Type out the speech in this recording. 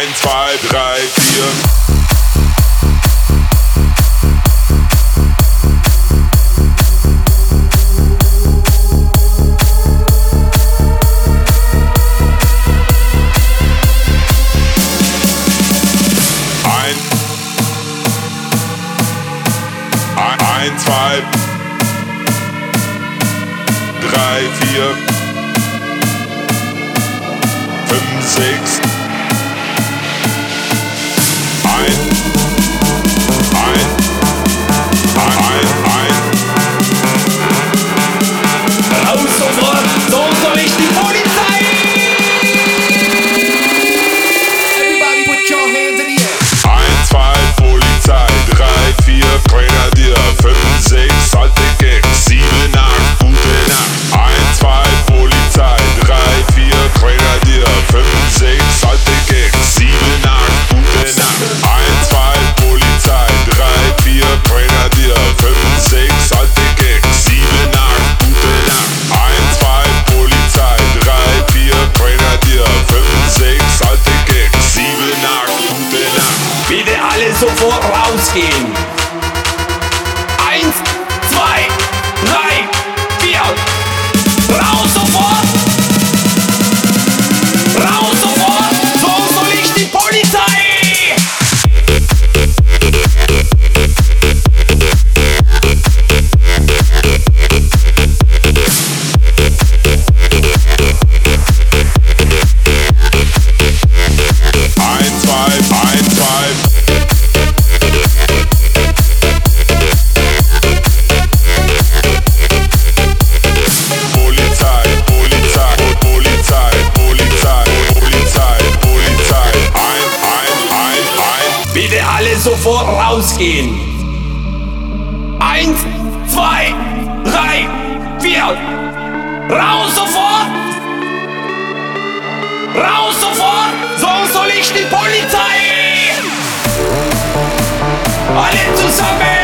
Eins, zwei, drei, vier. zwei, drei, vier, fünf, sechs. sofort rausgehen. vorausgehen. Eins, zwei, drei, vier. Raus sofort! Raus sofort! Sonst soll ich die Polizei! Alle zusammen!